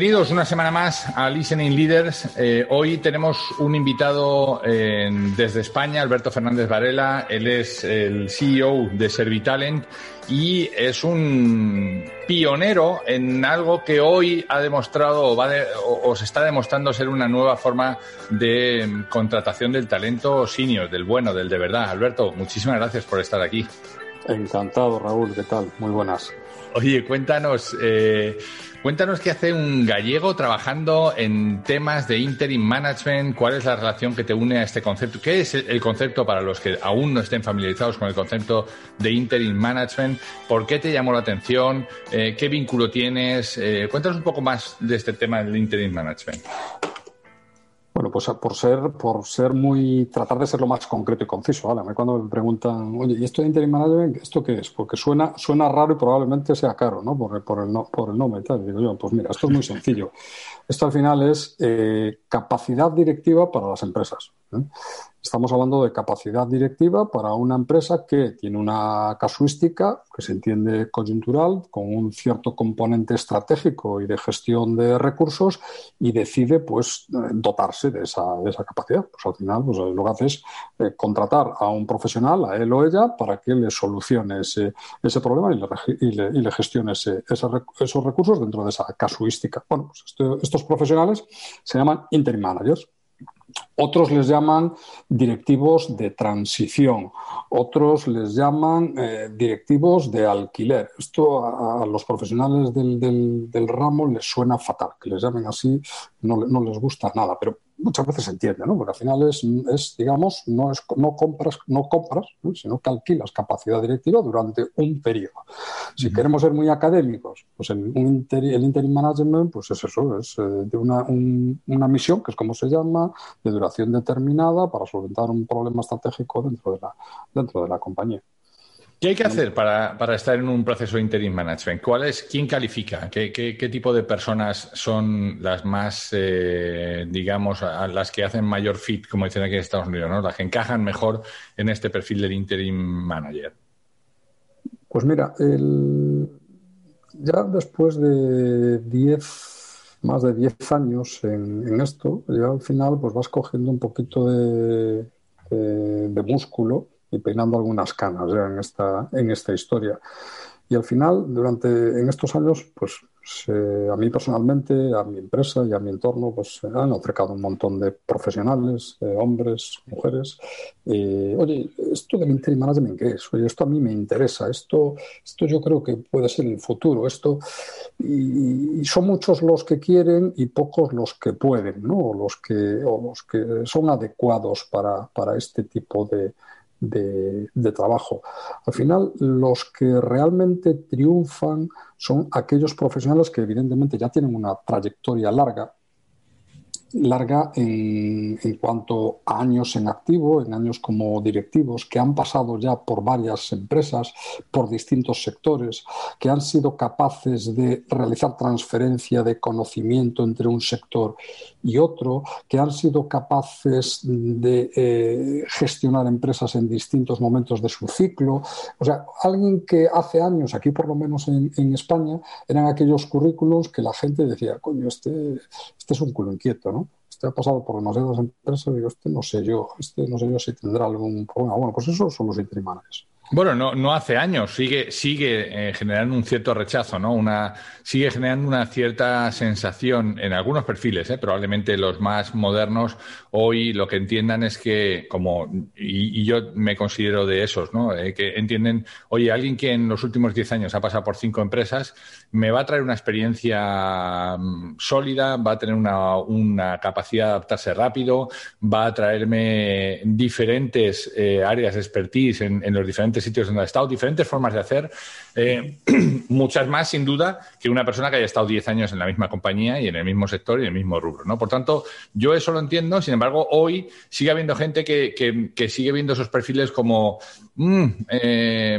Bienvenidos una semana más a Listening Leaders. Eh, hoy tenemos un invitado eh, desde España, Alberto Fernández Varela. Él es el CEO de Servitalent y es un pionero en algo que hoy ha demostrado o, va o, se está demostrando ser una nueva forma de contratación del talento senior, del bueno, del de verdad. Alberto, muchísimas gracias por estar aquí. Encantado, Raúl. ¿Qué tal? Muy buenas. Oye, cuéntanos. Eh, Cuéntanos qué hace un gallego trabajando en temas de interim management, cuál es la relación que te une a este concepto, qué es el concepto para los que aún no estén familiarizados con el concepto de interim management, por qué te llamó la atención, eh, qué vínculo tienes. Eh, cuéntanos un poco más de este tema del interim management. Bueno, pues por ser, por ser muy, tratar de ser lo más concreto y conciso, ¿vale? Cuando me preguntan, oye, ¿y esto de interim management, esto qué es? Porque suena, suena raro y probablemente sea caro, ¿no? Por, por, el, por el nombre y tal. Digo yo, pues mira, esto es muy sencillo. Esto al final es eh, capacidad directiva para las empresas. ¿Eh? Estamos hablando de capacidad directiva para una empresa que tiene una casuística que se entiende coyuntural, con un cierto componente estratégico y de gestión de recursos y decide pues dotarse de esa, capacidad. Pues al final pues, lo que hace es eh, contratar a un profesional, a él o ella, para que le solucione ese, problema y le, gestione esos recursos dentro de esa casuística. Bueno, pues esto, estos profesionales se llaman interim managers. Otros les llaman directivos de transición, otros les llaman eh, directivos de alquiler. Esto a, los profesionales del, del, del, ramo les suena fatal, que les llamen así no, no les gusta nada, pero muchas veces se entiende, ¿no? Porque al final es, es digamos, no, es, no compras, no compras ¿no? sino que alquilas capacidad directiva durante un periodo. Si uh -huh. queremos ser muy académicos, pues el, un inter, el interim management, pues es eso, es eh, de una, un, una misión, que es como se llama, de duración determinada para solventar un problema estratégico dentro de la, dentro de la compañía. ¿Qué hay que hacer para, para, estar en un proceso de interim management? ¿Cuál es, ¿Quién califica? ¿Qué, qué, tipo de personas son las más, eh, digamos, las que hacen mayor fit, como dicen aquí en Estados Unidos, ¿no? las que encajan mejor en este perfil del interim manager? Pues mira, el... ya después de 10, más de 10 años en, esto, ya al final pues vas cogiendo un poquito de, de, de músculo y peinando algunas canas ya en esta, en esta historia. Y al final, durante en estos años, pues a mí personalmente, a mi empresa y a mi entorno, pues han acercado un montón de profesionales, eh, hombres, mujeres. Eh, oye, esto del interim management, ¿qué es? Oye, esto a mí me interesa, esto, esto yo creo que puede ser el futuro, esto, y, y son muchos los que quieren y pocos los que pueden, ¿no? O los que, o los que son adecuados para, para este tipo de, de, trabajo. Al final, los que realmente triunfan son aquellos profesionales que evidentemente ya tienen una trayectoria larga larga en, cuanto a años en activo, en años como directivos, que han pasado ya por varias empresas, por distintos sectores, que han sido capaces de realizar transferencia de conocimiento entre un sector y otro, que han sido capaces de eh, gestionar empresas en distintos momentos de su ciclo. O sea, alguien que hace años, aquí por lo menos en, en España, eran aquellos currículos que la gente decía, coño, este, este es un culo inquieto, ¿no? Este ha pasado por demasiadas empresas, digo, este no sé yo, este no sé yo si tendrá algún problema. Bueno, pues eso son los interim bueno, no, no hace años, sigue, sigue eh, generando un cierto rechazo, ¿no? Una, sigue generando una cierta sensación en algunos perfiles, ¿eh? probablemente los más modernos, hoy lo que entiendan es que, como, y, yo me considero de esos, ¿no? Eh, que entienden, oye, alguien que en los últimos 10 años ha pasado por cinco empresas, me va a traer una experiencia mm, sólida, va a tener una, una, capacidad de adaptarse rápido, va a traerme diferentes eh, áreas de expertise en, en los diferentes sitios donde ha estado, diferentes formas de hacer, eh, muchas más sin duda que una persona que haya estado 10 años en la misma compañía y en el mismo sector y en el mismo rubro. ¿no? Por tanto, yo eso lo entiendo, sin embargo, hoy sigue habiendo gente que, que, sigue viendo esos perfiles como mm, eh,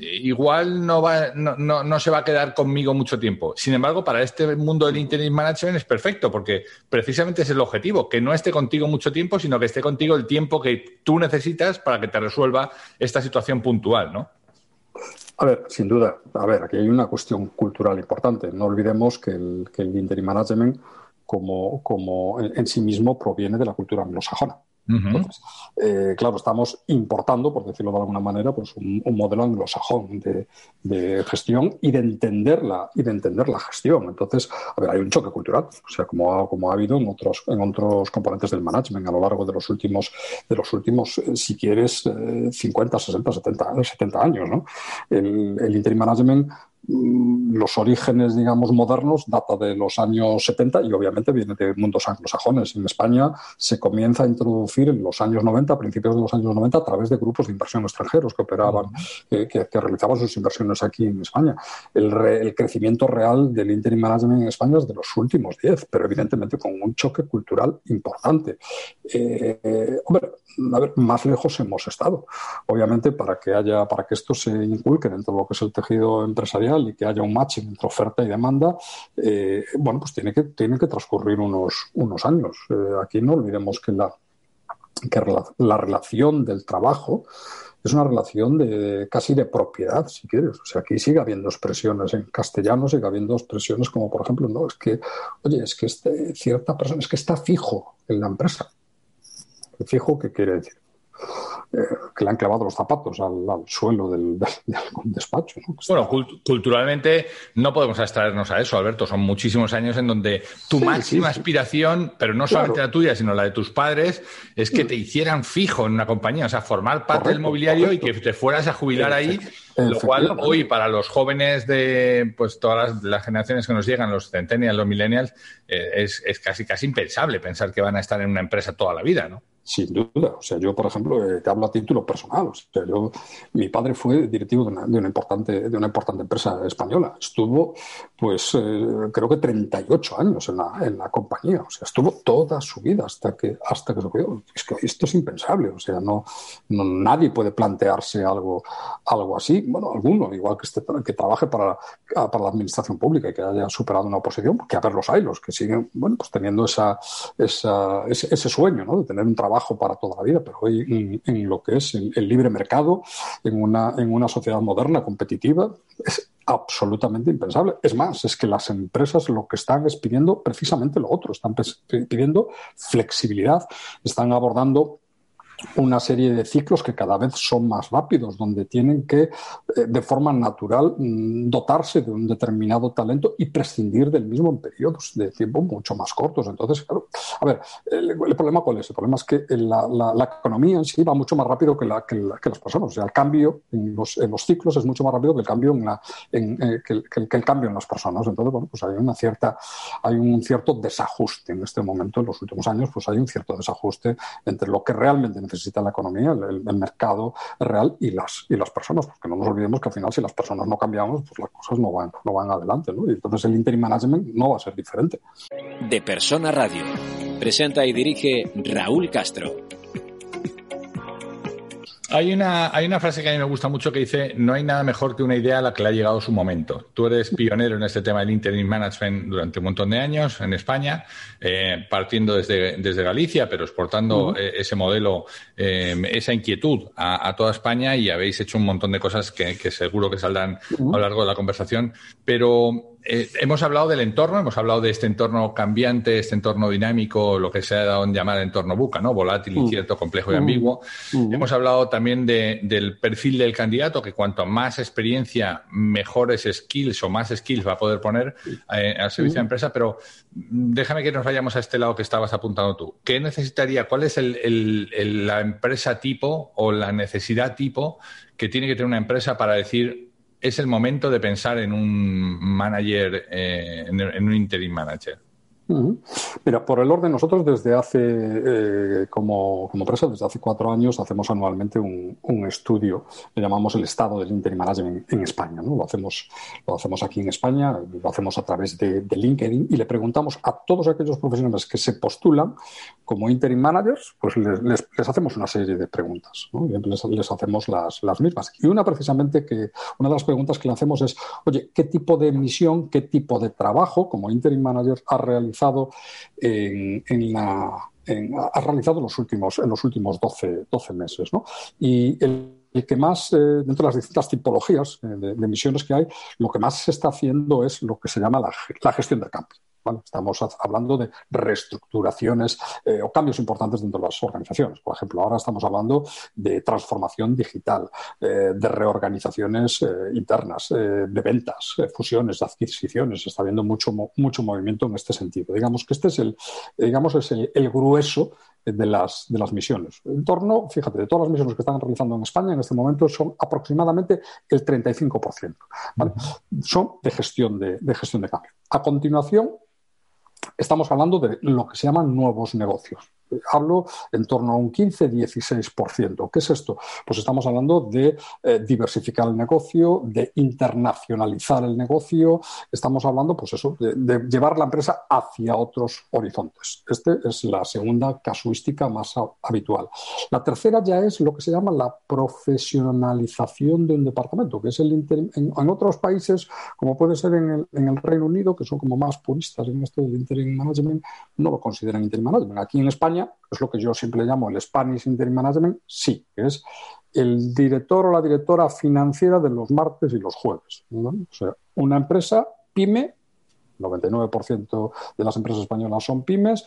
igual no, va, no, no, no, se va a quedar conmigo mucho tiempo. Sin embargo, para este mundo del Interim Management es perfecto porque precisamente es el objetivo, que no esté contigo mucho tiempo, sino que esté contigo el tiempo que tú necesitas para que te resuelva esta situación puntual, ¿no? A ver, sin duda. A ver, aquí hay una cuestión cultural importante. No olvidemos que el, que interim management como, como en sí mismo proviene de la cultura anglosajona. Eh, claro, estamos importando, por decirlo de alguna manera, pues un, modelo anglosajón de, gestión y de entender la, y de entender la gestión. Entonces, a ver, hay un choque cultural, o sea, como ha, como ha habido en otros, en otros componentes del management a lo largo de los últimos, de los últimos, eh, si quieres, 50, 60, 70, 70 años, ¿no? El, el interim management los orígenes, digamos, modernos data de los años 70 y obviamente viene de mundos anglosajones. En España se comienza a introducir en los años 90, a principios de los años 90, a través de grupos de inversión extranjeros que operaban, que, realizaban sus inversiones aquí en España. El, crecimiento real del interim management en España es de los últimos 10, pero evidentemente con un choque cultural importante. Eh, hombre, a ver, más lejos hemos estado. Obviamente, para que haya, para que esto se inculque dentro de lo que es el tejido empresarial y que haya un matching entre oferta y demanda, eh, bueno, pues tiene que, tiene que transcurrir unos, unos años. Eh, aquí no olvidemos que la, que la relación del trabajo es una relación de casi de propiedad, si quieres. O sea, aquí sigue habiendo expresiones en castellano, sigue habiendo expresiones como, por ejemplo, no, es que, oye, es que este, cierta persona, es que está fijo en la empresa. Fijo, ¿qué quiere decir? Eh, que le han clavado los zapatos al, suelo del, despacho. Bueno, culturalmente no podemos abstraernos a eso, Alberto. Son muchísimos años en donde tu máxima aspiración, pero no solamente la tuya, sino la de tus padres, es que te hicieran fijo en una compañía, o sea, formar parte del mobiliario y que te fueras a jubilar ahí. Lo cual hoy para los jóvenes de pues todas las, generaciones que nos llegan, los centennials, los millennials, eh, es, es casi casi impensable pensar que van a estar en una empresa toda la vida, ¿no? Sin duda. O sea, yo, por ejemplo, eh, te hablo a título personal. O sea, yo, mi padre fue directivo de una, de una, importante, de una importante empresa española. Estuvo, pues, eh, creo que 38 años en la, en la compañía. O sea, estuvo toda su vida hasta que, hasta que se quedó. Es que esto es impensable. O sea, no, no, nadie puede plantearse algo, algo así. Bueno, alguno, igual que, este, que trabaje para, para la administración pública y que haya superado una oposición, que a ver los hay, los que siguen, bueno, pues teniendo esa, esa, ese, sueño. De tener un trabajo para toda la vida, pero hoy en, lo que es el, libre mercado, en una, en una sociedad moderna, competitiva, es absolutamente impensable. Es más, es que las empresas lo que están es pidiendo precisamente lo otro, están pidiendo flexibilidad, están abordando una serie de ciclos que cada vez son más rápidos, donde tienen que, eh, de forma natural, mm, dotarse de un determinado talento y prescindir del mismo en periodos de tiempo mucho más cortos. Entonces, claro, a ver, el, problema cuál es? El problema es que la, la, economía en sí va mucho más rápido que, la, que, las personas. O sea, el cambio en los, ciclos es mucho más rápido que el cambio en, en eh, que, el, cambio en las personas. Entonces, bueno, pues hay una cierta, hay un cierto desajuste en este momento, en los últimos años, pues hay un cierto desajuste entre lo que realmente necesita la economía, el, mercado real y las, y las personas, porque no nos olvidemos que al final si las personas no cambiamos, pues las cosas no van, no van adelante, ¿no? Y entonces el interim management no va a ser diferente. De Persona Radio Presenta y dirige Raúl Castro. Hay una, hay una frase que a mí me gusta mucho que dice, no hay nada mejor que una idea a la que le ha llegado su momento. Tú eres pionero en este tema del interim management durante un montón de años en España, eh, partiendo desde, desde, Galicia, pero exportando eh, ese modelo, eh, esa inquietud a, toda España y habéis hecho un montón de cosas que, que seguro que saldrán a lo largo de la conversación. Pero eh, hemos hablado del entorno, hemos hablado de este entorno cambiante, este entorno dinámico, lo que se ha dado en llamar entorno buca, ¿no? Volátil, mm. incierto, complejo y ambiguo. Mm. Hemos hablado también del perfil del candidato, que cuanto más experiencia, mejores skills o más skills va a poder poner eh, al servicio de mm. empresa, pero déjame que nos vayamos a este lado que estabas apuntando tú. ¿Qué necesitaría, cuál es la empresa tipo o la necesidad tipo que tiene que tener una empresa para decir es el momento de pensar en un manager, eh, en, un interim manager. Mira, por el orden, nosotros desde hace, eh, como, como, empresa, desde hace cuatro años, hacemos anualmente un, estudio, le llamamos el estado del interim management en, España. ¿no? Lo, hacemos, lo hacemos aquí en España, lo hacemos a través de, LinkedIn y le preguntamos a todos aquellos profesionales que se postulan como interim managers, pues les, hacemos una serie de preguntas. ¿no? Les, les, hacemos las, las mismas. Y una precisamente que, una de las preguntas que le hacemos es, oye, ¿qué tipo de misión, qué tipo de trabajo como interim manager ha realizado en, la, ha realizado en los últimos, en los últimos 12, 12 meses. Y el, que más, eh, dentro de las distintas tipologías eh, de, misiones que hay, lo que más se está haciendo es lo que se llama la, gestión de cambio. Estamos hablando de reestructuraciones eh, o cambios importantes dentro de las organizaciones. Por ejemplo, ahora estamos hablando de transformación digital, eh, de reorganizaciones eh, internas, de ventas, fusiones, de adquisiciones. Está habiendo mucho, mucho movimiento en este sentido. Digamos que este es el, digamos, es el, grueso de las, de las misiones. En torno, fíjate, de todas las misiones que están realizando en España en este momento son aproximadamente el 35%. Son de gestión de, de gestión de cambio. A continuación, estamos hablando de lo que se llaman nuevos negocios hablo en torno a un 15-16%. ¿Qué es esto? Pues estamos hablando de eh, diversificar el negocio, de internacionalizar el negocio, estamos hablando, pues eso, de, llevar la empresa hacia otros horizontes. Esta es la segunda casuística más habitual. La tercera ya es lo que se llama la profesionalización de un departamento, que es el en, otros países, como puede ser en el, en el Reino Unido, que son como más puristas en esto del interim management, no lo consideran interim management. Aquí en España es lo que yo siempre llamo el Spanish Interim Management, sí, es el director o la directora financiera de los martes y los jueves. O sea, una empresa pyme 99% de las empresas españolas son pymes,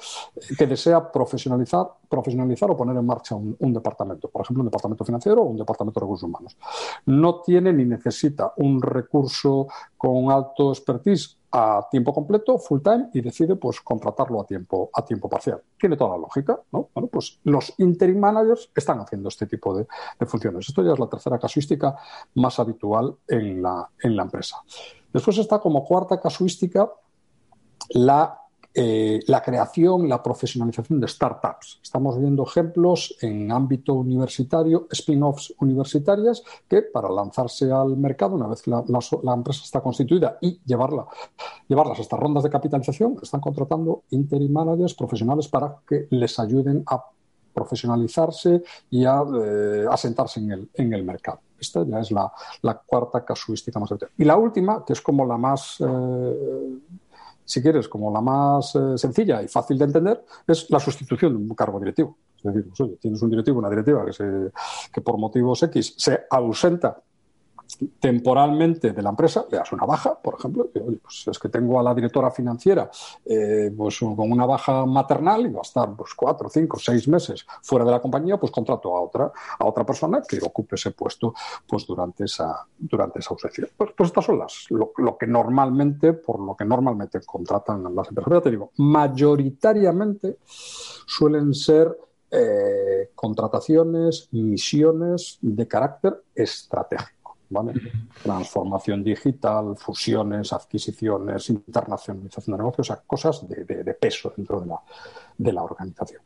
que desea profesionalizar, profesionalizar o poner en marcha un, departamento, por ejemplo, un departamento financiero o un departamento de recursos humanos. No tiene ni necesita un recurso con alto expertise a tiempo completo, full time, y decide pues contratarlo a tiempo, a tiempo parcial. Tiene toda la lógica, ¿no? Bueno, pues los interim managers están haciendo este tipo de, funciones. Esto ya es la tercera casuística más habitual en la empresa. Después está como cuarta casuística la eh, la creación, la profesionalización de startups. Estamos viendo ejemplos en ámbito universitario, spin-offs universitarias, que para lanzarse al mercado, una vez que la, empresa está constituida y llevarla, llevarlas a estas rondas de capitalización, están contratando interim managers profesionales para que les ayuden a profesionalizarse y a eh, asentarse en el, en el mercado. Esta ya es la, cuarta casuística más Y la última, que es como la más eh, si quieres, como la más eh, sencilla y fácil de entender, es la sustitución de un cargo directivo. Es decir, pues, tienes un directivo, una directiva que, se, que por motivos X se ausenta temporalmente de la empresa, le das una baja, por ejemplo, pues es que tengo a la directora financiera eh, pues con una baja maternal y va a estar pues cuatro, cinco, seis meses fuera de la compañía, pues contrato a otra, a otra persona que ocupe ese puesto pues durante esa, durante esa ausencia. Pues, pues estas son las, lo, que normalmente, por lo que normalmente contratan las empresas. ya te digo, mayoritariamente suelen ser eh, contrataciones, misiones de carácter estratégico. Transformación digital, fusiones, adquisiciones, internacionalización de negocios, o sea, cosas de, peso dentro de la, de la organización.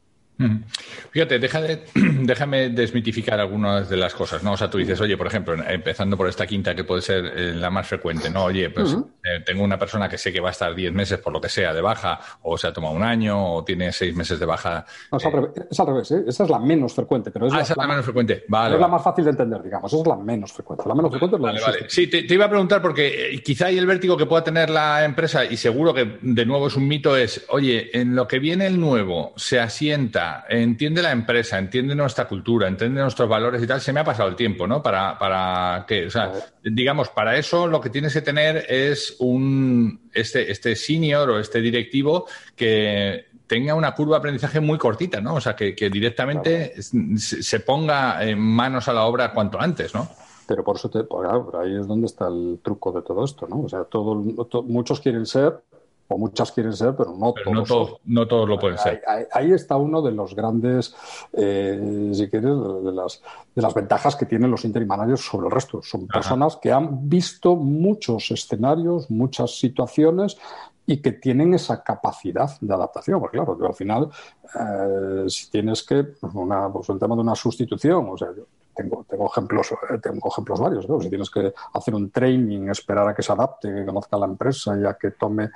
Fíjate, déjame desmitificar algunas de las cosas, ¿no? O sea, tú dices, oye, por ejemplo, empezando por esta quinta que puede ser eh, la más frecuente, ¿no? Oye, pues Eh, tengo una persona que sé que va a estar 10 meses por lo que sea de baja, o se ha tomado un año, o tiene 6 meses de baja. es, al revés, ¿eh? esa es la menos frecuente. Pero es ah, la, esa es la, menos frecuente. Vale, es la más fácil de entender, digamos. Esa es la menos frecuente. La menos frecuente es la vale, vale. Sí, te, iba a preguntar porque eh, quizá hay el vértigo que pueda tener la empresa, y seguro que de nuevo es un mito, es, oye, en lo que viene el nuevo, se asienta, entiende la empresa, entiende nuestra cultura, entiende nuestros valores y tal, se me ha pasado el tiempo, ¿no? Para, para que, o sea, digamos, para eso lo que tienes que tener es un este, este senior o este directivo que tenga una curva de aprendizaje muy cortita, ¿no? O sea, que, directamente se ponga en manos a la obra cuanto antes, ¿no? Pero por eso, te, por ahí es donde está el truco de todo esto, ¿no? O sea, todo, muchos quieren ser o muchas quieren ser, pero no todos. No, todos lo pueden ser. Ahí, está uno de los grandes, eh, si quieres, de las, de las ventajas que tienen los interim managers sobre el resto. Son personas que han visto muchos escenarios, muchas situaciones y que tienen esa capacidad de adaptación. Porque claro, al final, eh, si tienes que, una, pues el tema de una sustitución, o sea, tengo, tengo, ejemplos, eh, tengo ejemplos varios. Si tienes que hacer un training, esperar a que se adapte, que conozca la empresa y a que tome,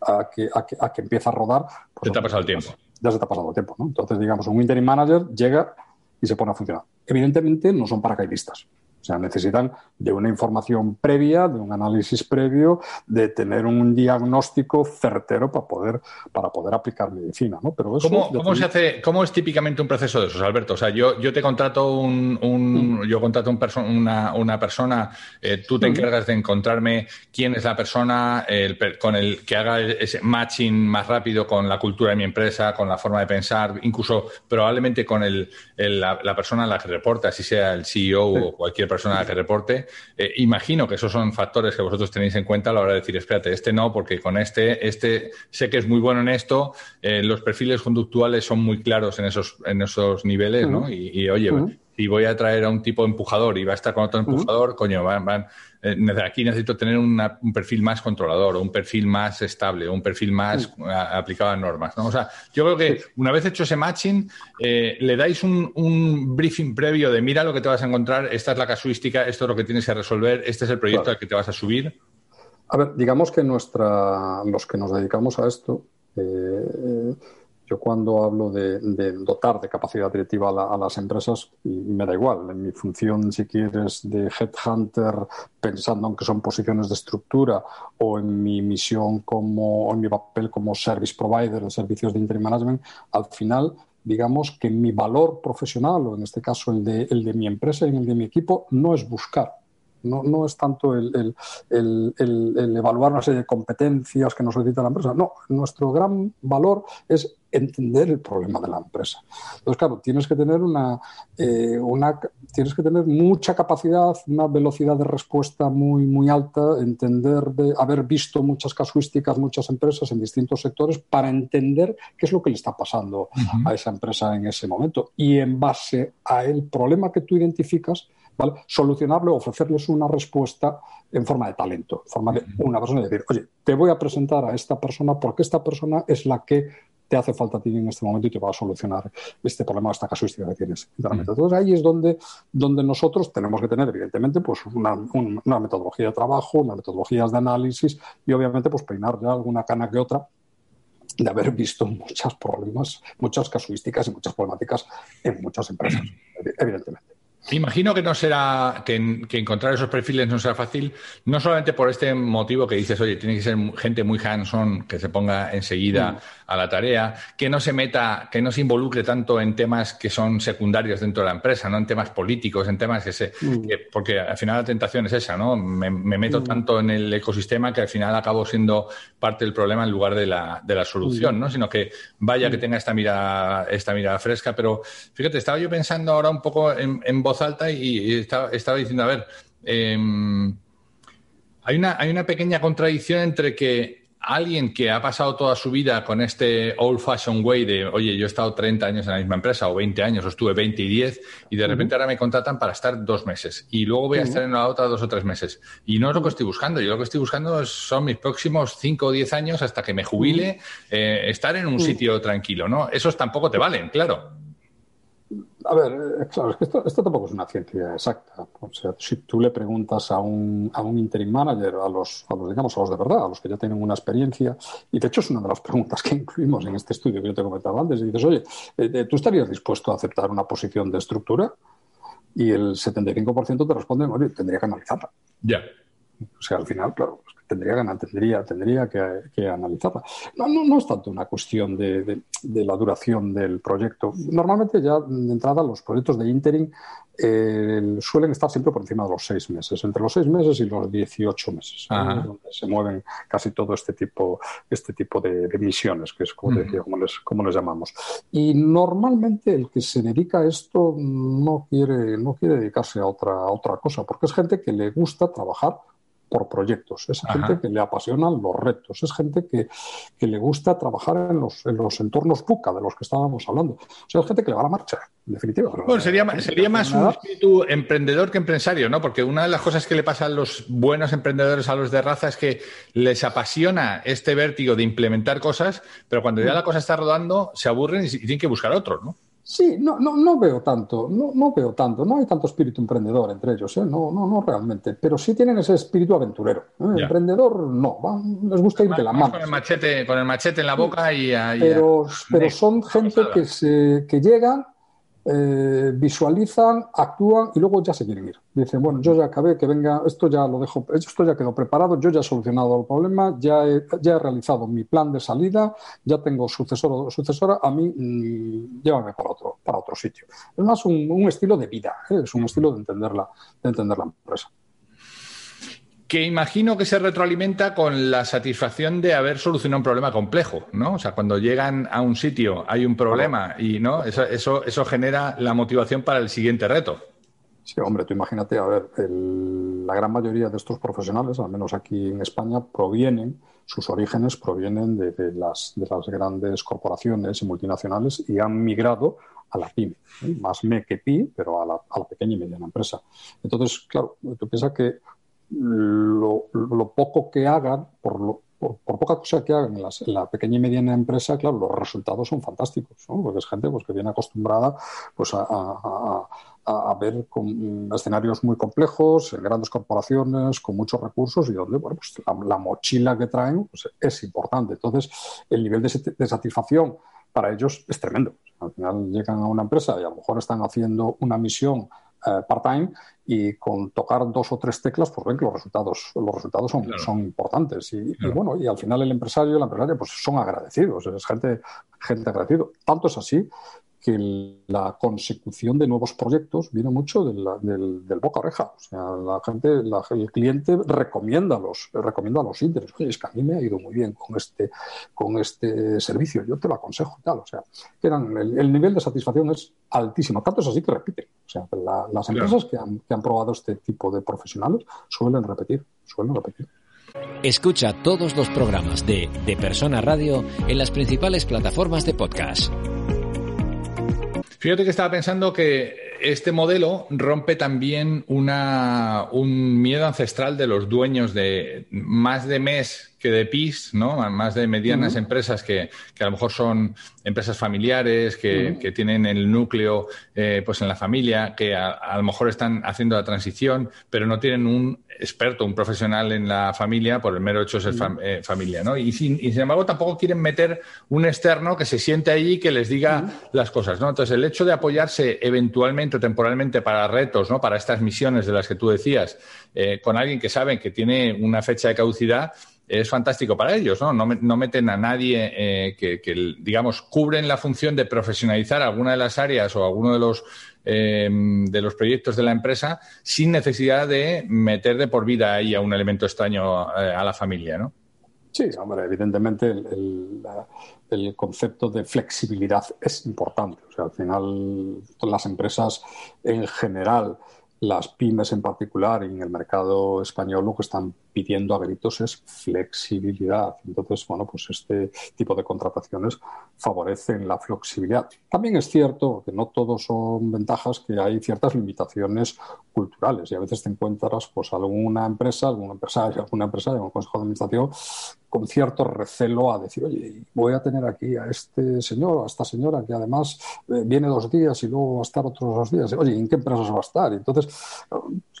a que, a que, a que empiece a rodar. Pues, te ha pasado el tiempo. Ya se te ha pasado el tiempo. ¿no? Entonces, digamos, un interim manager llega y se pone a funcionar. Evidentemente, no son paracaidistas. O sea, necesitan de una información previa, de un análisis previo, de tener un diagnóstico certero para poder, para poder aplicar medicina, ¿no? Pero ¿Cómo, se hace, ¿Cómo es típicamente un proceso de esos, Alberto? O sea, yo, yo te contrato un, un mm. yo contrato un una, una, persona, eh, tú te mm. encargas de encontrarme quién es la persona el, con el que haga ese matching más rápido con la cultura de mi empresa, con la forma de pensar, incluso probablemente con el, la, persona a la que reporta, si sea el CEO o cualquier persona que reporte. Eh, imagino que esos son factores que vosotros tenéis en cuenta a la hora de decir, espérate, este no, porque con este, este sé que es muy bueno en esto, eh, los perfiles conductuales son muy claros en esos, en esos niveles, ¿no? Y, oye, si voy a traer a un tipo empujador y va a estar con otro empujador, coño, van, van eh, aquí necesito tener un perfil más controlador o un perfil más estable o un perfil más aplicado a normas. ¿no? O sea, yo creo que una vez hecho ese matching, eh, le dais un, briefing previo de mira lo que te vas a encontrar, esta es la casuística, esto es lo que tienes que resolver, este es el proyecto al que te vas a subir. A ver, digamos que nuestra, los que nos dedicamos a esto, eh, yo cuando hablo de, dotar de capacidad directiva a, las empresas, me da igual, en mi función, si quieres, de headhunter, pensando en que son posiciones de estructura, o en mi misión como, o en mi papel como service provider de servicios de interim management, al final digamos que mi valor profesional, o en este caso el de, el de mi empresa y el de mi equipo, no es buscar no, no es tanto el, evaluar una serie de competencias que nos solicita la empresa. No, nuestro gran valor es entender el problema de la empresa. Entonces, claro, tienes que tener una, eh, una tienes que tener mucha capacidad, una velocidad de respuesta muy, muy alta, entender de haber visto muchas casuísticas, muchas empresas en distintos sectores para entender qué es lo que le está pasando a esa empresa en ese momento. Y en base a el problema que tú identificas, ¿vale? Solucionarlo, ofrecerles una respuesta en forma de talento, en forma de una persona decir, oye, te voy a presentar a esta persona porque esta persona es la que te hace falta a ti en este momento y te va a solucionar este problema, esta casuística que tienes. Entonces ahí es donde, donde nosotros tenemos que tener, evidentemente, pues una, una metodología de trabajo, unas metodologías de análisis y obviamente pues peinar ya alguna cana que otra de haber visto muchos problemas, muchas casuísticas y muchas problemáticas en muchas empresas, evidentemente. Imagino que no será, que, encontrar esos perfiles no será fácil, no solamente por este motivo que dices, oye, tiene que ser gente muy hands-on, que se ponga enseguida mm. A la tarea, que no se meta, que no se involucre tanto en temas que son secundarios dentro de la empresa, no en temas políticos, en temas que se. Mm. porque al final la tentación es esa, ¿no? Me, meto mm. tanto en el ecosistema que al final acabo siendo parte del problema en lugar de la, de la solución, ¿no? Sino que vaya que tenga esta mirada, esta mirada fresca. Pero fíjate, estaba yo pensando ahora un poco en, en voz alta y, estaba, diciendo, a ver, em, hay, una, hay una pequeña contradicción entre que alguien que ha pasado toda su vida con este old fashioned way de, oye, yo he estado 30 años en la misma empresa o 20 años o estuve 20 y 10 y de repente ahora me contratan para estar dos meses y luego voy a estar en la otra dos o tres meses. Y no es lo que estoy buscando, yo lo que estoy buscando son mis próximos 5 o 10 años hasta que me jubile, eh, estar en un sitio tranquilo, ¿no? Esos tampoco te valen, claro. A ver, eh, claro, es que esto, tampoco es una ciencia exacta. O sea, si tú le preguntas a un, a un interim manager, a los, a los, digamos, a los de verdad, a los que ya tienen una experiencia, y de hecho es una de las preguntas que incluimos en este estudio que yo te comentaba antes, y dices, oye, eh, eh, ¿tú estarías dispuesto a aceptar una posición de estructura? Y el 75% te responden, oye, tendría que analizarla. Ya. O sea, al final, claro, tendría, tendría, tendría que, analizarla. No, no, no, es tanto una cuestión de, la duración del proyecto. Normalmente ya de entrada los proyectos de interim eh, suelen estar siempre por encima de los seis meses, entre los seis meses y los 18 meses, donde se mueven casi todo este tipo, este tipo de, misiones, que es como, decía, como, les, como les llamamos. Y normalmente el que se dedica a esto no quiere, no quiere dedicarse a otra, a otra cosa, porque es gente que le gusta trabajar por proyectos, es gente que le apasionan los retos, es gente que, le gusta trabajar en los, en los entornos PUCA de los que estábamos hablando. O sea, es gente que le va a la marcha, en definitiva. Bueno, sería, sería más un espíritu emprendedor que empresario, ¿no? Porque una de las cosas que le pasa a los buenos emprendedores, a los de raza, es que les apasiona este vértigo de implementar cosas, pero cuando ya mm. la cosa está rodando, se aburren y tienen que buscar otro, ¿no? Sí, no, no, no veo tanto, no, no veo tanto, no hay tanto espíritu emprendedor entre ellos, ¿eh? no, no, no realmente, pero sí tienen ese espíritu aventurero. ¿eh? Emprendedor no, les gusta ir de la mano. Con el machete, con el machete en la boca y, ahí. pero, pero son gente que, se, que llegan eh, visualizan, actúan y luego ya se quieren ir. Dicen, bueno, yo ya acabé, que venga, esto ya lo dejo, esto ya quedó preparado, yo ya he solucionado el problema, ya he, ya he realizado mi plan de salida, ya tengo sucesor o sucesora, a mí mm, llévame para otro, para otro sitio. Es más un, estilo de vida, ¿eh? es un estilo de entender de entender la empresa que imagino que se retroalimenta con la satisfacción de haber solucionado un problema complejo, ¿no? O sea, cuando llegan a un sitio hay un problema y no eso, eso, eso genera la motivación para el siguiente reto. Sí, hombre, tú imagínate, a ver, la gran mayoría de estos profesionales, al menos aquí en España, provienen, sus orígenes provienen de, las, de las grandes corporaciones y multinacionales y han migrado a la pyme, ¿eh? más me que pi, pero a la, a la pequeña y mediana empresa. Entonces, claro, tú piensas que lo, poco que hagan, por, poca cosa que hagan en, la pequeña y mediana empresa, claro, los resultados son fantásticos, porque es gente pues, que viene acostumbrada pues, a, ver con escenarios muy complejos, en grandes corporaciones, con muchos recursos y donde bueno, pues, la, mochila que traen pues, es importante. Entonces, el nivel de, de satisfacción para ellos es tremendo. Al final llegan a una empresa y a lo mejor están haciendo una misión eh, part-time y con tocar dos o tres teclas, pues ven que los resultados, los resultados son, son importantes. Y, bueno, y al final el empresario y la empresaria pues son agradecidos, es gente, gente agradecida. Tanto es así que la consecución de nuevos proyectos viene mucho del, del, boca oreja. O sea, la gente, el cliente recomienda los, recomienda los índices. Oye, es que a mí me ha ido muy bien con este, con este servicio, yo te lo aconsejo tal. O sea, el, nivel de satisfacción es altísimo. Tanto es así que repiten. O sea, las empresas que, han, que han probado este tipo de profesionales suelen repetir, suelen repetir. Escucha todos los programas de De Persona Radio en las principales plataformas de podcast. Fíjate que estaba pensando que este modelo rompe también una, un miedo ancestral de los dueños de más de mes que de PIS, ¿no? Más de medianas empresas que, que, a lo mejor son empresas familiares, que, que tienen el núcleo eh, pues en la familia, que a, lo mejor están haciendo la transición, pero no tienen un experto, un profesional en la familia por el mero hecho de ser eh, familia, ¿no? Y sin, y sin, embargo tampoco quieren meter un externo que se siente allí y que les diga las cosas, ¿no? Entonces el hecho de apoyarse eventualmente o temporalmente para retos, ¿no? Para estas misiones de las que tú decías, eh, con alguien que saben que tiene una fecha de caducidad, es fantástico para ellos, ¿no? No, meten a nadie eh, que, digamos, cubren la función de profesionalizar alguna de las áreas o alguno de los, eh, de los proyectos de la empresa sin necesidad de meter de por vida ahí a un elemento extraño eh, a la familia, ¿no? Sí, hombre, evidentemente el, el, concepto de flexibilidad es importante. O sea, al final las empresas en general las pymes en particular y en el mercado español lo que están pidiendo a gritos es flexibilidad. Entonces, bueno, pues este tipo de contrataciones favorecen la flexibilidad. También es cierto que no todos son ventajas, que hay ciertas limitaciones culturales y a veces te encuentras pues alguna empresa, alguna empresa, alguna empresa, algún consejo de administración con cierto recelo a decir, oye, voy a tener aquí a este señor, a esta señora que además eh, viene dos días y luego va a estar otros dos días. Oye, ¿en qué empresas va a estar? Y entonces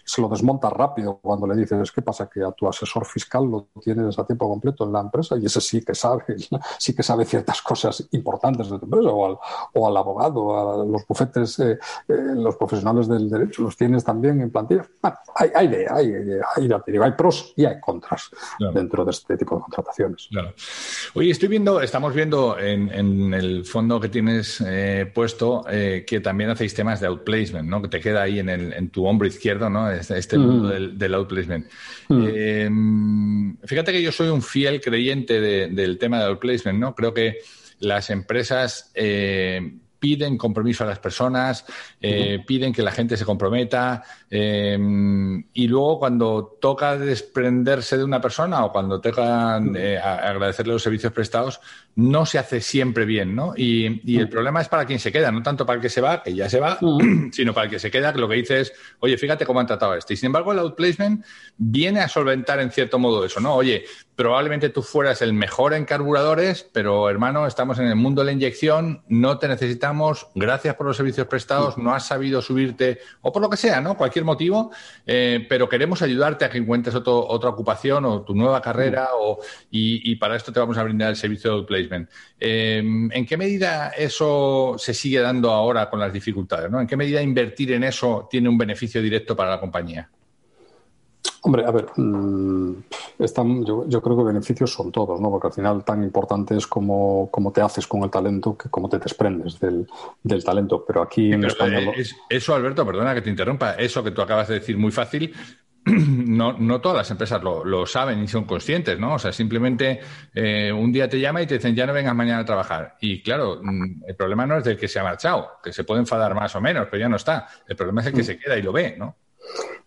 se lo desmonta rápido cuando le dices, ¿qué pasa? Que a tu asesor fiscal lo tienes a tiempo completo en la empresa y ese sí que sabe, sí que sabe ciertas cosas importantes de tu empresa, o al, o al abogado, a los bufetes, eh, eh, los profesionales del derecho, los tienes también en plantilla. hay, hay, de, hay, hay, hay, pros y hay contras dentro de este tipo de contrataciones. Claro. Oye, estoy viendo, estamos viendo en, en el fondo que tienes eh, puesto que también hacéis temas de outplacement, ¿no? Que te queda ahí en, el, en tu hombro izquierdo, ¿no? este, este mundo del, outplacement. Eh, fíjate que yo soy un fiel creyente del tema del outplacement, ¿no? Creo que las empresas eh, piden compromiso a las personas, eh, piden que la gente se comprometa y luego cuando toca desprenderse de una persona o cuando toca agradecerle los servicios prestados, no se hace siempre bien, ¿no? Y, el problema es para quien se queda, no tanto para el que se va, que ya se va, sino para el que se queda, que lo que dice es, oye, fíjate cómo han tratado a este. Y sin embargo, el outplacement viene a solventar en cierto modo eso, ¿no? Oye, probablemente tú fueras el mejor en carburadores, pero hermano, estamos en el mundo de la inyección, no te necesitamos, gracias por los servicios prestados, no has sabido subirte, o por lo que sea, ¿no? Cualquier motivo, eh, pero queremos ayudarte a que encuentres otra ocupación o tu nueva carrera, o, y, y para esto te vamos a brindar el servicio de outplacement. Em, ¿En qué medida eso se sigue dando ahora con las dificultades? ¿En qué medida invertir en eso tiene un beneficio directo para la compañía? Hombre, a ver, mm, yo, creo que beneficios son todos, ¿no? Porque al final tan importante es cómo, te haces con el talento que cómo te desprendes del, talento. Pero aquí en España... Eh, eso, Alberto, perdona que te interrumpa, eso que tú acabas de decir muy fácil, no, no todas las empresas lo, saben y son conscientes, ¿no? O sea, simplemente eh, un día te llama y te dicen, ya no vengas mañana a trabajar. Y claro, mm, el problema no es del que se ha marchado, que se puede enfadar más o menos, pero ya no está. El problema es el que se queda y lo ve, ¿no?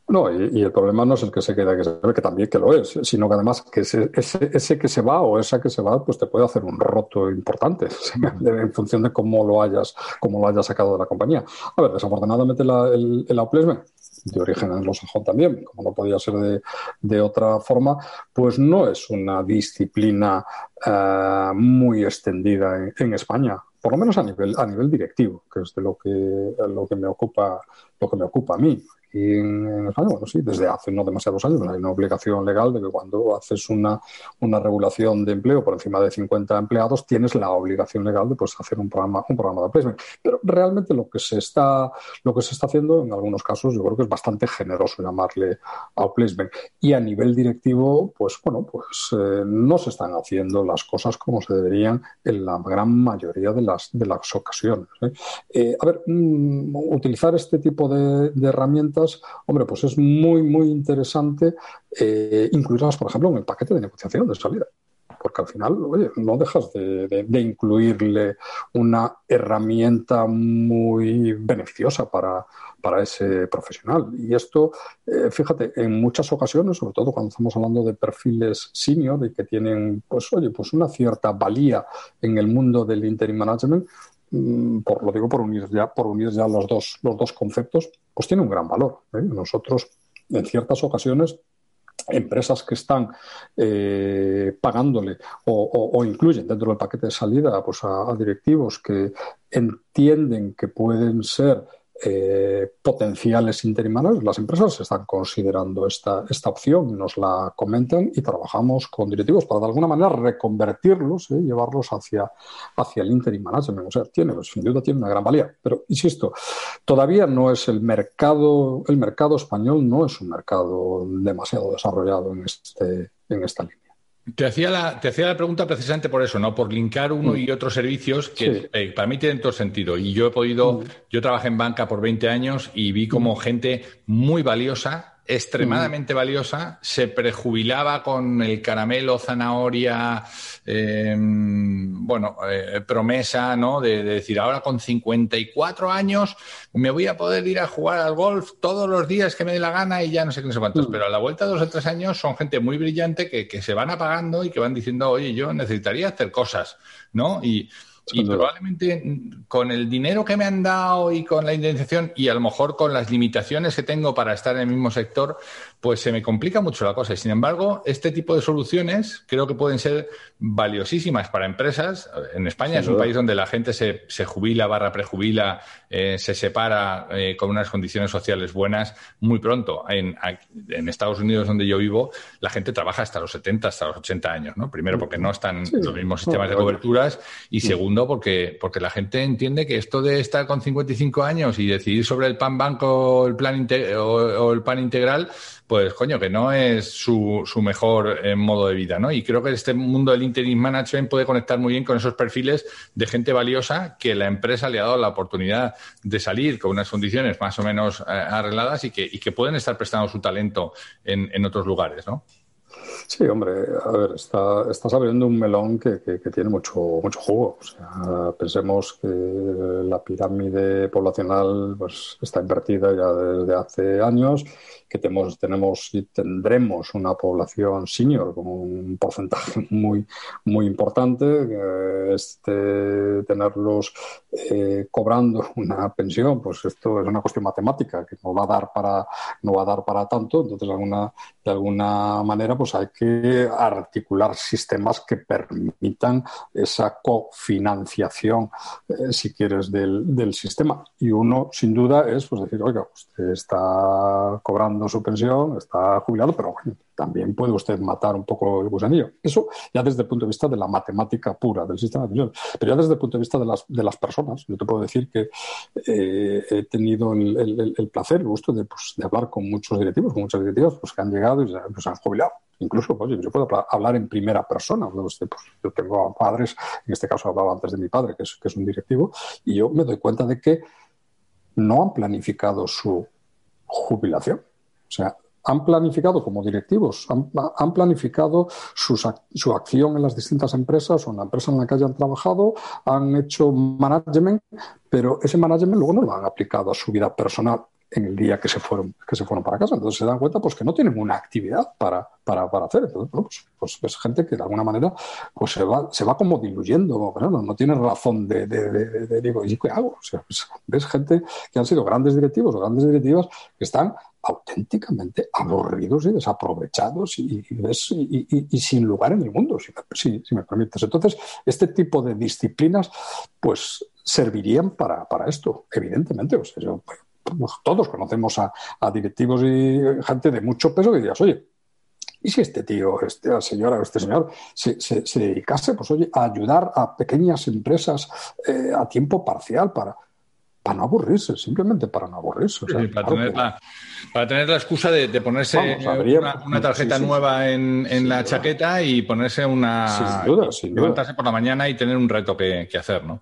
No, y, el problema no es el que se queda, que se ve que también que lo es, sino que además que ese, ese, que se va o esa que se va, pues te puede hacer un roto importante en función de cómo lo hayas, cómo lo hayas sacado de la compañía. A ver, desafortunadamente el, el outplacement de origen anglosajón también, como no podía ser de, otra forma, pues no es una disciplina eh, muy extendida en, en, España, por lo menos a nivel, a nivel directivo, que es de lo que, lo que me ocupa, lo que me ocupa a mí. En, España, bueno, sí, desde hace no demasiados años hay una obligación legal de que cuando haces una, una regulación de empleo por encima de 50 empleados, tienes la obligación legal de pues, hacer un programa, un programa de placement. Pero realmente lo que se está, lo que se está haciendo, en algunos casos, yo creo que es bastante generoso llamarle outplacement. Y a nivel directivo, pues bueno, pues eh, no se están haciendo las cosas como se deberían en la gran mayoría de las, de las ocasiones. ¿eh? Eh, a ver, mm, utilizar este tipo de herramientas hombre, pues es muy, muy interesante eh, incluirlas, por ejemplo, en el paquete de negociación de salida porque al final, oye, no dejas de, incluirle una herramienta muy beneficiosa para, ese profesional. Y esto, eh, fíjate, en muchas ocasiones, sobre todo cuando estamos hablando de perfiles senior y que tienen, pues, oye, pues una cierta valía en el mundo del interim management, por lo digo por unir ya, por unir ya los dos, los dos conceptos, pues tiene un gran valor. ¿eh? Nosotros, en ciertas ocasiones, empresas que están eh, pagándole o, incluyen dentro del paquete de salida pues a directivos que entienden que pueden ser eh, potenciales interimanos, las empresas están considerando esta, esta opción, nos la comentan y trabajamos con directivos para de alguna manera reconvertirlos, ¿eh? llevarlos hacia, hacia el interim management. O sea, tiene, pues, sin duda tiene una gran valía. Pero, insisto, todavía no es el mercado, el mercado español no es un mercado demasiado desarrollado en, este, en esta línea. Te hacía, la, te hacía la pregunta precisamente por eso, ¿no? Por linkar uno mm. y otros servicios que eh, para mí tienen todo sentido. Y yo he podido, mm. yo trabajé en banca por 20 años y vi como mm. gente muy valiosa extremadamente valiosa, se prejubilaba con el caramelo, zanahoria, em, bueno, eh, promesa, ¿no? De, decir, ahora con 54 años me voy a poder ir a jugar al golf todos los días que me dé la gana y ya no sé qué no sé cuántos. Mm. Pero a la vuelta de dos o tres años son gente muy brillante que, que se van apagando y que van diciendo, oye, yo necesitaría hacer cosas, ¿no? Y, y probablemente con el dinero que me han dado y con la indemnización y a lo mejor con las limitaciones que tengo para estar en el mismo sector, pues se me complica mucho la cosa. Y sin embargo, este tipo de soluciones creo que pueden ser valiosísimas para empresas. En España es un país donde la gente se, se jubila, barra prejubila, eh, se separa eh, con unas condiciones sociales buenas muy pronto. En, en, Estados Unidos, donde yo vivo, la gente trabaja hasta los 70, hasta los 80 años. ¿no? Primero, porque no están los mismos sistemas de coberturas. Y segundo, porque, porque la gente entiende que esto de estar con 55 años y decidir sobre el pan banco el plan o, el pan integral, pues coño, que no es su, su mejor eh, modo de vida, ¿no? Y creo que este mundo del interim management puede conectar muy bien con esos perfiles de gente valiosa que la empresa le ha dado la oportunidad de salir con unas condiciones más o menos eh, arregladas y que, pueden estar prestando su talento en, en otros lugares, ¿no? Sí, hombre, a ver, está, estás abriendo un melón que, que, que, tiene mucho, mucho jugo. O sea, pensemos que la pirámide poblacional pues, está invertida ya desde hace años que tenemos, tenemos y tendremos una población senior con un porcentaje muy, muy importante. Este, tenerlos eh, cobrando una pensión, pues esto es una cuestión matemática que no va a dar para, no va a dar para tanto. Entonces, alguna, de alguna manera, pues hay que articular sistemas que permitan esa cofinanciación, eh, si quieres, del, del sistema. Y uno, sin duda, es pues decir, oiga, usted está cobrando su pensión, está jubilado, pero también puede usted matar un poco el gusanillo. Eso ya desde el punto de vista de la matemática pura del sistema de. Pero ya desde el punto de vista de las, de las personas, yo te puedo decir que eh, he tenido el, placer, el gusto de, pues, de, hablar con muchos directivos, con muchas directivas pues, que han llegado y se pues, han jubilado. Incluso, oye, yo puedo hablar en primera persona. Pues, yo tengo padres, en este caso hablaba antes de mi padre, que es, que es un directivo, y yo me doy cuenta de que no han planificado su jubilación. O sea, han planificado como directivos, han, planificado su acción en las distintas empresas o en la empresa en la que hayan trabajado, han hecho management, pero ese management luego no lo han aplicado a su vida personal en el día que se fueron, que se fueron para casa. Entonces se dan cuenta pues, que no tienen una actividad para, para, para hacer. Entonces, pues, pues, es gente que de alguna manera pues, se, va, se va como diluyendo, no, no tiene razón de, de, de, digo, ¿y qué hago? Pues, ves gente que han sido grandes directivos o grandes directivas que están auténticamente aburridos y desaprovechados y, sin lugar en el mundo, si, me permites. Entonces, este tipo de disciplinas, pues, servirían para, para esto, evidentemente. Todos conocemos a, directivos y gente de mucho peso que dirías, oye, ¿y si este tío, este señora o este señor se, se, dedicase, pues oye, a ayudar a pequeñas empresas eh, a tiempo parcial para, para no aburrirse, simplemente para no aburrirse. para, tener la, para, tener la, excusa de, ponerse una, tarjeta nueva en, en la chaqueta y ponerse una... Sin duda, sin levantarse por la mañana y tener un reto que, que hacer, ¿no?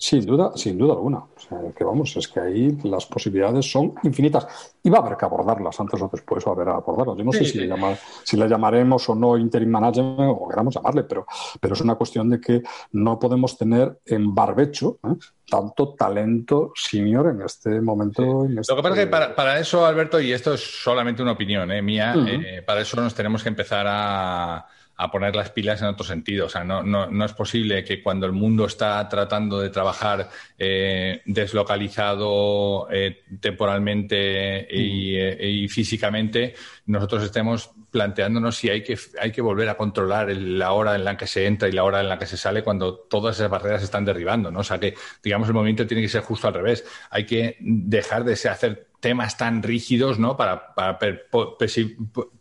Sin duda, sin duda alguna. O sea, que vamos, es que ahí las posibilidades son infinitas. Y va a haber que abordarlas antes o después, va a haber que abordarlas. Yo no sé si, le si le llamaremos o no interim management o queramos llamarle, pero, pero es una cuestión de que no podemos tener en barbecho ¿eh? tanto talento senior en este momento. Lo que pasa es que este para, para, eso, Alberto, y esto es solamente una opinión ¿eh? mía, eh, para eso nos tenemos que empezar a a poner las pilas en otro sentido. O sea, no, no, no es posible que cuando el mundo está tratando de trabajar eh, deslocalizado eh, temporalmente y, eh, y, físicamente, nosotros estemos planteándonos si hay que, hay que volver a controlar la hora en la que se entra y la hora en la que se sale cuando todas esas barreras se están derribando. ¿no? O sea, que, digamos, el movimiento tiene que ser justo al revés. Hay que dejar de hacer temas tan rígidos ¿no? para, para per, per,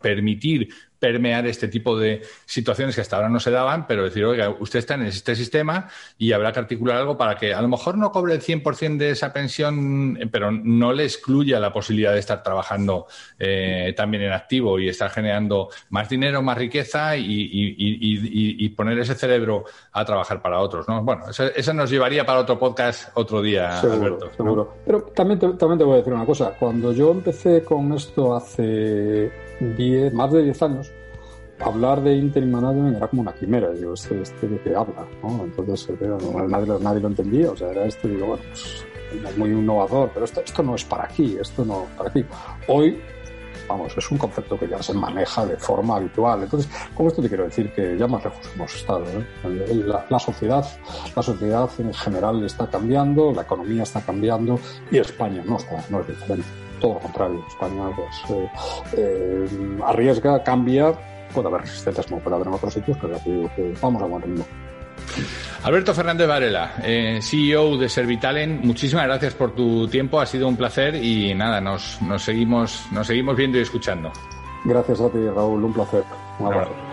permitir permear este tipo de situaciones que hasta ahora no se daban, pero decir, oiga, usted está en este sistema y habrá que articular algo para que a lo mejor no cobre el 100% de esa pensión, pero no le excluya la posibilidad de estar trabajando eh, también en activo y estar generando más dinero, más riqueza y, y, y, y, poner ese cerebro a trabajar para otros. ¿no? Bueno, eso, eso nos llevaría para otro podcast otro día, seguro, Alberto. Seguro. Pero también te, también te voy a decir una cosa. Cuando yo empecé con esto hace diez, más de 10 años, hablar de interim management era como una quimera. Digo, este, este de qué habla, ¿no? Entonces, eh, nadie, nadie, lo entendía. O sea, era este, digo, bueno, pues es muy innovador, pero esto, esto no es para aquí, esto no es para aquí. Hoy, vamos, es un concepto que ya se maneja de forma habitual. Entonces, con esto te quiero decir que ya más lejos hemos estado. ¿eh? La, la, sociedad, la sociedad en general está cambiando, la economía está cambiando y España no está, no es diferente. Todo lo contrario. España pues, eh, eh, arriesga, cambia, puede haber resistencias como puede haber en otros sitios, pero aquí vamos a buen ritmo. Alberto Fernández Varela, eh, CEO de Servitalent, muchísimas gracias por tu tiempo, ha sido un placer y nada, nos, nos, seguimos, nos seguimos viendo y escuchando. Gracias a ti, Raúl, un placer. Un abrazo.